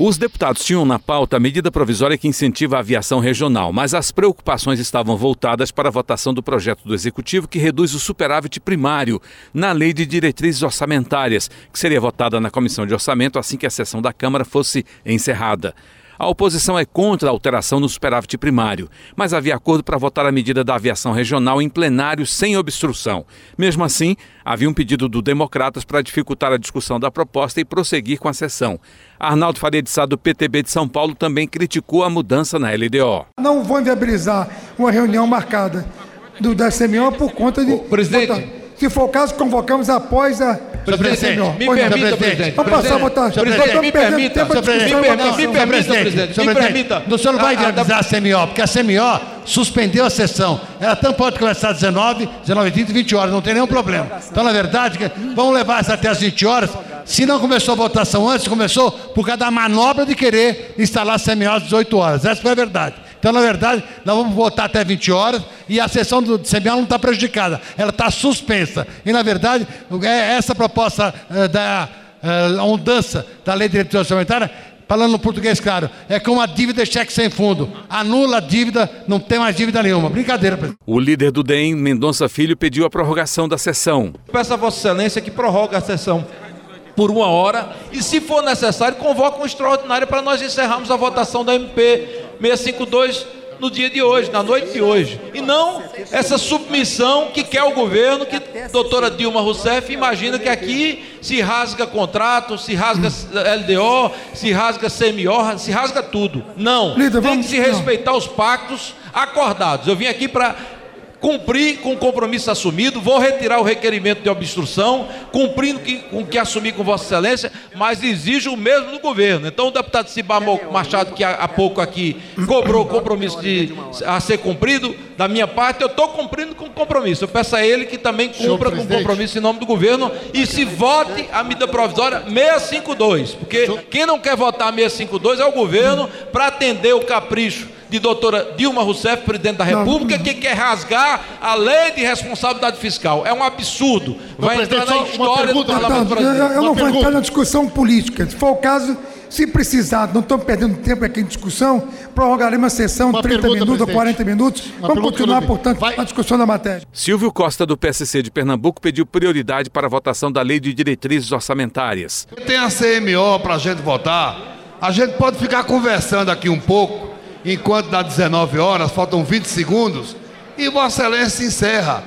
Os deputados tinham na pauta a medida provisória que incentiva a aviação regional, mas as preocupações estavam voltadas para a votação do projeto do Executivo que reduz o superávit primário na Lei de Diretrizes Orçamentárias, que seria votada na Comissão de Orçamento assim que a sessão da Câmara fosse encerrada. A oposição é contra a alteração no superávit primário, mas havia acordo para votar a medida da aviação regional em plenário sem obstrução. Mesmo assim, havia um pedido do Democratas para dificultar a discussão da proposta e prosseguir com a sessão. Arnaldo Faria de Sá, do PTB de São Paulo, também criticou a mudança na LDO. Não vou inviabilizar uma reunião marcada do da CMO por conta de. presidente. Se for o caso, convocamos após a. Presidente, me permita, presidente. Vamos passar a votação. Presidente, me permita, me permita, me permita, presidente, me permita. O senhor não vai Ah, ah, avisar a CMO, porque a CMO suspendeu a sessão. Ela tanto pode começar às 19, 19 30 e 20 horas, não tem nenhum problema. Então, na verdade, vamos levar isso até às 20 horas. Se não começou a votação antes, começou por causa da manobra de querer instalar a CMO às 18 horas. Essa foi a verdade. Então, na verdade, nós vamos votar até 20 horas e a sessão do CMO não está prejudicada, ela está suspensa. E, na verdade, é essa proposta eh, da eh, mudança da lei de diretriz orçamentária, falando no português claro, é como a dívida de cheque sem fundo. Anula a dívida, não tem mais dívida nenhuma. Brincadeira, presidente. O líder do DEM, Mendonça Filho, pediu a prorrogação da sessão. Peço a Vossa Excelência que prorrogue a sessão por uma hora e, se for necessário, convoque um extraordinário para nós encerrarmos a votação da MP 652 no dia de hoje, na noite de hoje. E não essa submissão que quer o governo, que a doutora Dilma Rousseff imagina que aqui se rasga contrato, se rasga LDO, se rasga CMO, se rasga tudo. Não. Tem que se respeitar os pactos acordados. Eu vim aqui para cumprir com o compromisso assumido, vou retirar o requerimento de obstrução, cumprindo que- com o que assumi com Vossa Excelência, mas exijo o mesmo do governo. Então, o deputado Cibá Machado, que há, há pouco aqui cobrou o compromisso de, a ser cumprido, da minha parte, eu estou cumprindo com o compromisso. Eu peço a ele que também cumpra com o compromisso em nome do governo e se vote a medida provisória 652, porque quem não quer votar 652 é o governo para atender o capricho de doutora Dilma Rousseff, presidente da República, que quer rasgar a lei de responsabilidade fiscal. É um absurdo. Vai entrar presidente, na história do Parlamento Deputado, eu, brasileiro. eu não Uma vou pergunta. entrar na discussão política. Se for o caso, se precisar, não estamos perdendo tempo aqui em discussão, prorrogaremos a sessão Uma 30 pergunta, minutos ou presidente. 40 minutos. Uma Vamos continuar, não portanto, Vai- a discussão da matéria. Silvio Costa, do PSC de Pernambuco, pediu prioridade para a votação da Lei de Diretrizes Orçamentárias. Tem a CMO para a gente votar. A gente pode ficar conversando aqui um pouco, enquanto dá 19 horas, faltam 20 segundos, e Vossa Excelência encerra.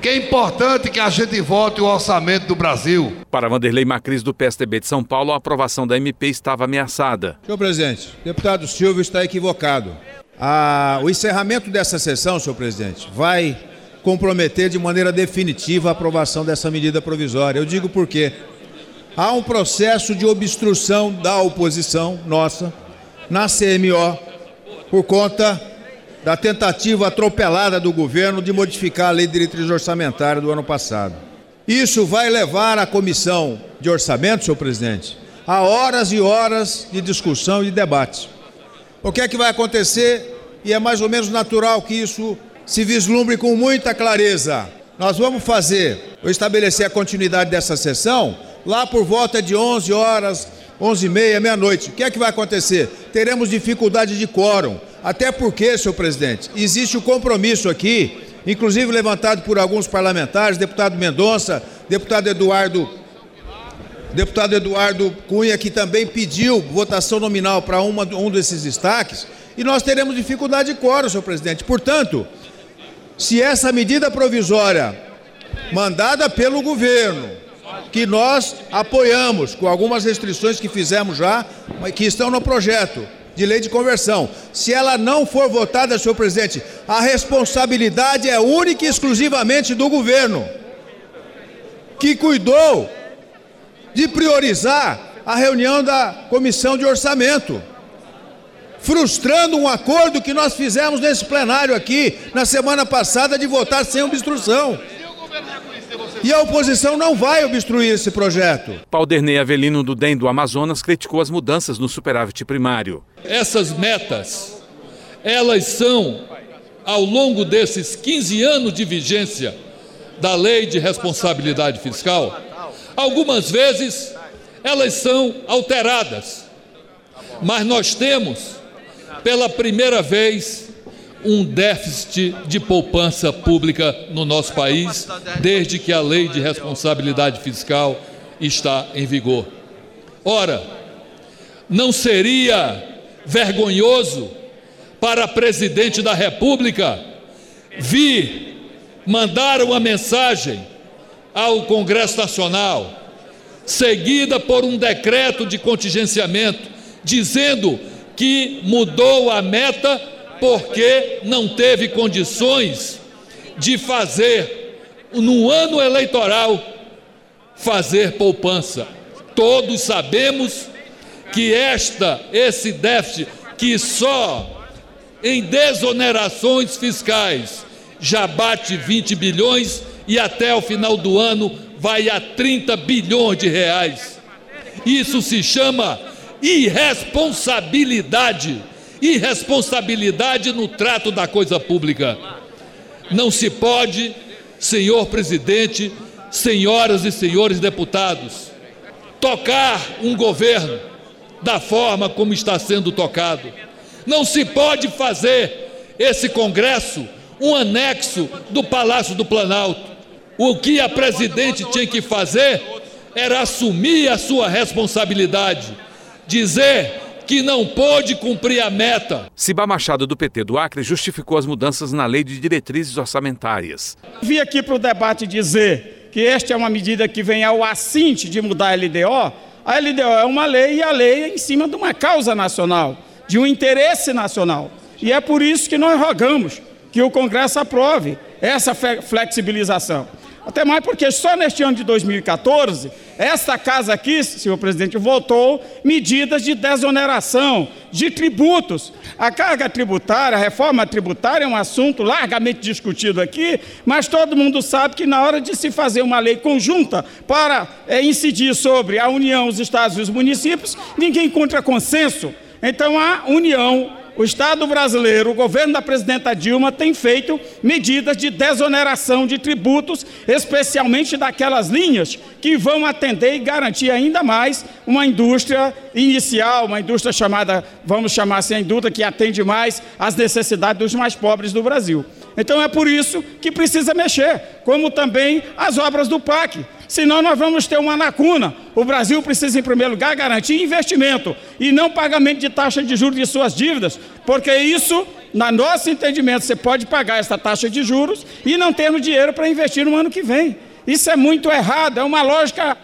Que é importante que a gente vote o orçamento do Brasil. Para Vanderlei Macris, do PSDB de São Paulo, a aprovação da MP estava ameaçada. Senhor presidente, o deputado Silvio está equivocado. Ah, o encerramento dessa sessão, senhor presidente, vai comprometer de maneira definitiva a aprovação dessa medida provisória. Eu digo por quê. Há um processo de obstrução da oposição nossa na CMO por conta da tentativa atropelada do governo de modificar a lei de diretriz orçamentária do ano passado. Isso vai levar a comissão de orçamento, senhor presidente, a horas e horas de discussão e de debate. O que é que vai acontecer? E é mais ou menos natural que isso se vislumbre com muita clareza. Nós vamos fazer, ou estabelecer a continuidade dessa sessão lá por volta de 11 horas, 11 e meia, meia-noite. O que é que vai acontecer? Teremos dificuldade de quórum. Até porque, senhor presidente, existe o compromisso aqui, inclusive levantado por alguns parlamentares, deputado Mendonça, deputado Eduardo deputado Eduardo Cunha, que também pediu votação nominal para um desses destaques, e nós teremos dificuldade de quórum, senhor presidente. Portanto, se essa medida provisória mandada pelo governo, que nós apoiamos, com algumas restrições que fizemos já, que estão no projeto de lei de conversão, se ela não for votada, senhor presidente, a responsabilidade é única e exclusivamente do governo, que cuidou de priorizar a reunião da comissão de orçamento, frustrando um acordo que nós fizemos nesse plenário aqui na semana passada de votar sem obstrução. E a oposição não vai obstruir esse projeto. Pauderney Avelino do DEM do Amazonas criticou as mudanças no superávit primário. Essas metas, elas são, ao longo desses 15 anos de vigência da Lei de Responsabilidade Fiscal, algumas vezes elas são alteradas. Mas nós temos, pela primeira vez, um déficit de poupança pública no nosso país, desde que a lei de responsabilidade fiscal está em vigor. Ora, não seria vergonhoso para presidente da República vir mandar uma mensagem ao Congresso Nacional, seguida por um decreto de contingenciamento, dizendo que mudou a meta porque não teve condições de fazer, no ano eleitoral, fazer poupança. Todos sabemos que esta, esse déficit, que só em desonerações fiscais já bate 20 bilhões e até o final do ano vai a 30 bilhões de reais. Isso se chama irresponsabilidade irresponsabilidade no trato da coisa pública. Não se pode, senhor presidente, senhoras e senhores deputados, tocar um governo da forma como está sendo tocado. Não se pode fazer esse Congresso um anexo do Palácio do Planalto. O que a presidente tinha que fazer era assumir a sua responsabilidade, dizer que não pôde cumprir a meta. Ciba Machado, do PT do Acre, justificou as mudanças na lei de diretrizes orçamentárias. Vim aqui para o debate dizer que esta é uma medida que vem ao assinte de mudar a LDO. A LDO é uma lei e a lei é em cima de uma causa nacional, de um interesse nacional. E é por isso que nós rogamos que o Congresso aprove essa flexibilização. Até mais porque só neste ano de 2014, esta casa aqui, senhor presidente, votou medidas de desoneração de tributos. A carga tributária, a reforma tributária é um assunto largamente discutido aqui, mas todo mundo sabe que na hora de se fazer uma lei conjunta para é, incidir sobre a União, os estados e os municípios, ninguém encontra consenso. Então a União o Estado brasileiro, o governo da presidenta Dilma, tem feito medidas de desoneração de tributos, especialmente daquelas linhas que vão atender e garantir ainda mais uma indústria inicial, uma indústria chamada, vamos chamar assim, a indústria que atende mais às necessidades dos mais pobres do Brasil. Então é por isso que precisa mexer, como também as obras do PAC senão nós vamos ter uma lacuna. O Brasil precisa, em primeiro lugar, garantir investimento e não pagamento de taxa de juros de suas dívidas, porque isso, na nosso entendimento, você pode pagar essa taxa de juros e não ter dinheiro para investir no ano que vem. Isso é muito errado, é uma lógica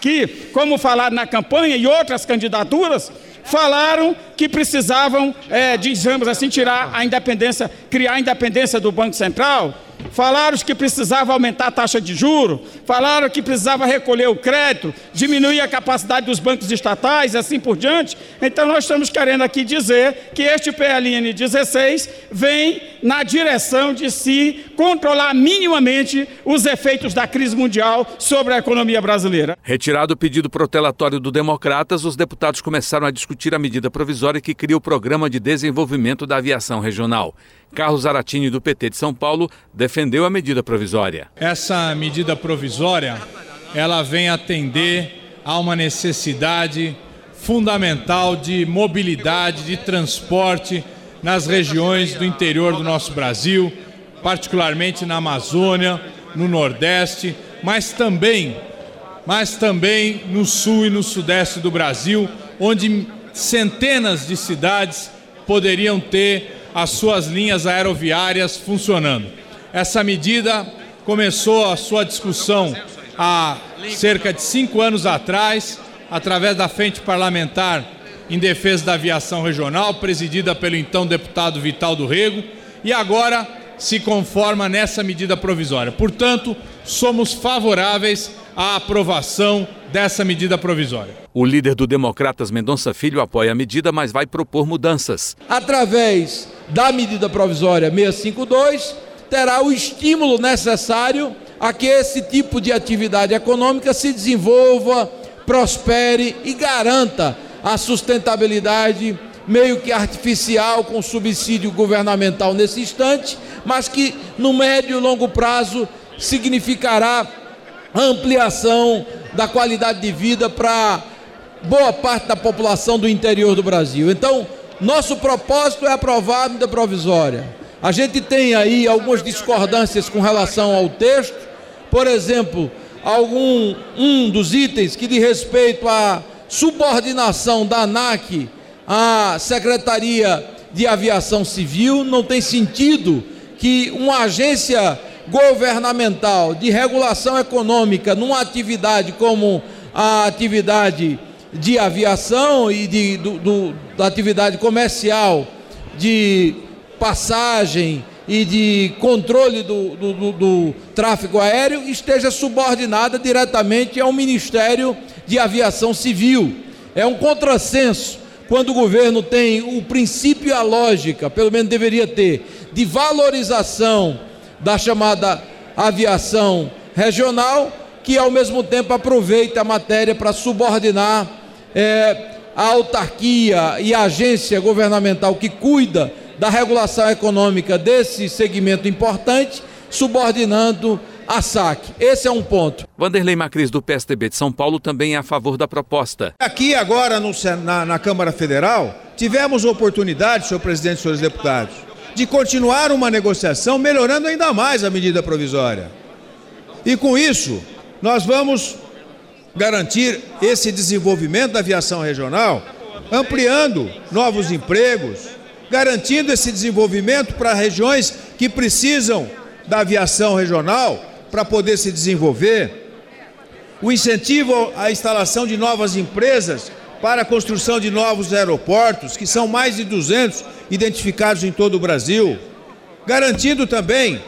que, como falado na campanha e outras candidaturas, falaram que precisavam, é, digamos assim, tirar a independência, criar a independência do Banco Central falaram que precisava aumentar a taxa de juro, falaram que precisava recolher o crédito, diminuir a capacidade dos bancos estatais e assim por diante. Então nós estamos querendo aqui dizer que este PLN 16 vem na direção de se controlar minimamente os efeitos da crise mundial sobre a economia brasileira. Retirado o pedido protelatório do Democratas, os deputados começaram a discutir a medida provisória que cria o Programa de Desenvolvimento da Aviação Regional. Carlos Aratini, do PT de São Paulo, defendeu a medida provisória. Essa medida provisória, ela vem atender a uma necessidade fundamental de mobilidade, de transporte nas regiões do interior do nosso Brasil, particularmente na Amazônia, no Nordeste, mas também, mas também no sul e no sudeste do Brasil, onde centenas de cidades poderiam ter as suas linhas aeroviárias funcionando. Essa medida começou a sua discussão há cerca de cinco anos atrás, através da Frente Parlamentar em Defesa da Aviação Regional, presidida pelo então deputado Vital do Rego, e agora se conforma nessa medida provisória. Portanto, somos favoráveis à aprovação dessa medida provisória. O líder do Democratas Mendonça Filho apoia a medida, mas vai propor mudanças. Através da medida provisória 652, terá o estímulo necessário a que esse tipo de atividade econômica se desenvolva, prospere e garanta a sustentabilidade meio que artificial com subsídio governamental nesse instante, mas que no médio e longo prazo significará ampliação da qualidade de vida para boa parte da população do interior do Brasil. Então, nosso propósito é aprovar a medida provisória. A gente tem aí algumas discordâncias com relação ao texto, por exemplo, algum um dos itens que diz respeito à subordinação da ANAC à Secretaria de Aviação Civil, não tem sentido que uma agência governamental de regulação econômica numa atividade como a atividade de aviação e de, do, do, da atividade comercial de passagem e de controle do, do, do, tráfego aéreo esteja subordinada diretamente ao Ministério de Aviação Civil. É um contrassenso quando o governo tem o princípio e a lógica, pelo menos deveria ter, de valorização da chamada aviação regional, que ao mesmo tempo aproveita a matéria para subordinar é, a autarquia e a agência governamental que cuida da regulação econômica desse segmento importante, subordinando a SAC. Esse é um ponto. Vanderlei Macris, do PSDB de São Paulo, também é a favor da proposta. Aqui agora no, na, na Câmara Federal, tivemos oportunidade, senhor presidente e senhores deputados, de continuar uma negociação melhorando ainda mais a medida provisória. E com isso, nós vamos garantir esse desenvolvimento da aviação regional, ampliando novos empregos, garantindo esse desenvolvimento para regiões que precisam da aviação regional para poder se desenvolver, o incentivo à instalação de novas empresas para a construção de novos aeroportos, que são mais de 200 identificados em todo o Brasil, garantindo também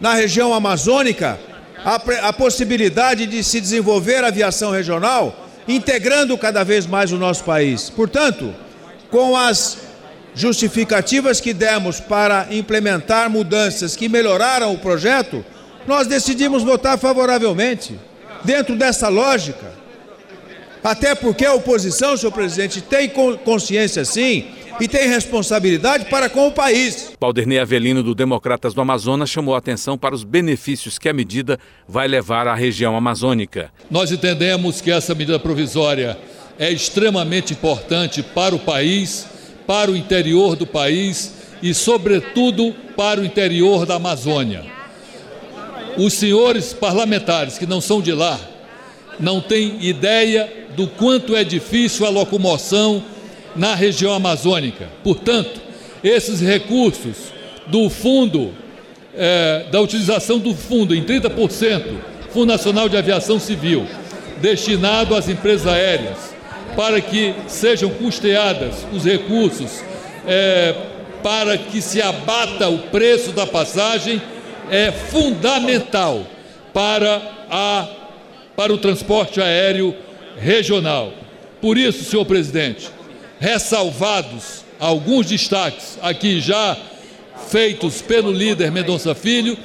na região amazônica a, a possibilidade de se desenvolver a aviação regional, integrando cada vez mais o nosso país. Portanto, com as justificativas que demos para implementar mudanças que melhoraram o projeto, nós decidimos votar favoravelmente, dentro dessa lógica. Até porque a oposição, senhor presidente, tem consciência sim e tem responsabilidade para com o país. Valdernei Avelino, do Democratas do Amazonas, chamou a atenção para os benefícios que a medida vai levar à região amazônica. Nós entendemos que essa medida provisória é extremamente importante para o país, para o interior do país e, sobretudo, para o interior da Amazônia. Os senhores parlamentares que não são de lá não têm ideia do quanto é difícil a locomoção na região amazônica. Portanto, esses recursos do fundo, é, da utilização do fundo em 30%, Fundo Nacional de Aviação Civil, destinado às empresas aéreas, para que sejam custeadas os recursos é, para que se abata o preço da passagem, é fundamental para, a, para o transporte aéreo regional. Por isso, senhor presidente, ressalvados alguns destaques aqui já feitos pelo líder Mendonça Filho,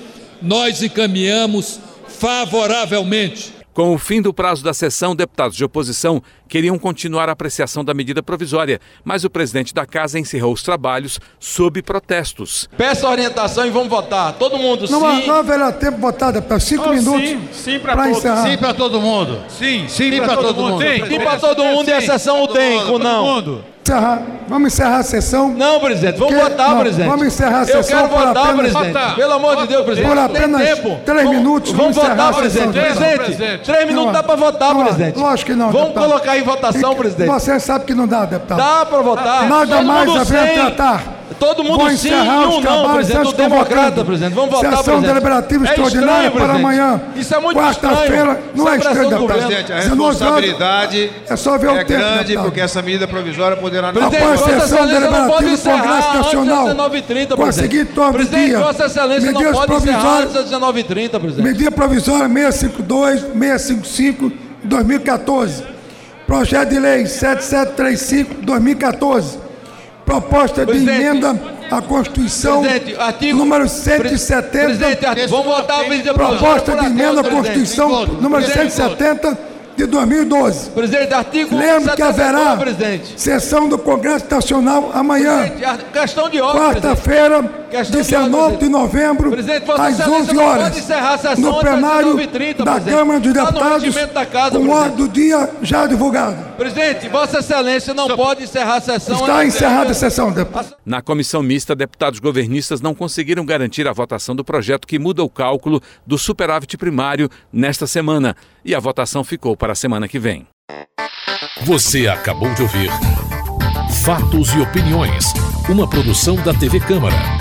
nós encaminhamos favoravelmente com o fim do prazo da sessão, deputados de oposição queriam continuar a apreciação da medida provisória, mas o presidente da casa encerrou os trabalhos sob protestos. Peça orientação e vamos votar. Todo mundo não, sim. Não haverá tempo votar, deputado. Cinco oh, minutos. Sim, sim para todos. Encerrar. Sim para todo mundo. Sim, sim, sim para todo, todo, mundo. Sim, sim para todo mundo e a sessão o tempo, não. Mundo. Encerrar. Vamos encerrar a sessão. Não, presidente, vamos que... votar, não, presidente. Vamos encerrar a sessão. Eu quero votar, apenas... presidente. Pelo amor de Deus, presidente. Por apenas tempo. três minutos. Vamos, vamos votar, presidente. Presidente, três minutos dá para votar, presidente. Lógico que não. Vamos colocar em votação, presidente. Você sabe que não dá, deputado. Dá para votar. Nada mais a ver tratar. Todo mundo sim e um não, presidente. Do democrata, presidente. Vamos votar, Sessão presidente. deliberativa é extraordinária estranho, para amanhã. Isso é muito Quarta-feira. Não é estranho, deputado. Presidente, a responsabilidade é, só ver o é tempo, grande, deputado. porque essa medida provisória poderá... não a sessão deliberativa do Congresso Nacional, com a seguinte ordem do dia, Vossa Excelência não pode encerrar antes das 19h30, presidente. Medida provisória 652, 655, 2014. Projeto de Lei 7735, 2014. Proposta de emenda a Constituição Presidente, artigo- número Presidente, 170, artigo- vamos votar a medida proposta de provisória. emenda à Presidente, Constituição número Presidente, 170 de 2012. Presidente, artigo Lembro que 79, haverá presidente. sessão do Congresso Nacional amanhã, Presidente, Questão de ordem, quarta-feira, 19 ordem, de novembro, às Excelência 11 não horas, pode encerrar a sessão no plenário 19h30, da. Câmara dos Deputados, com ordem do dia já divulgado. Presidente, Vossa Excelência não pode encerrar a sessão Está encerrada a sessão, deputado. Na comissão mista, deputados governistas não conseguiram garantir a votação do projeto que muda o cálculo do superávit primário nesta semana. E a votação ficou para a semana que vem. Você acabou de ouvir Fatos e Opiniões, uma produção da TV Câmara.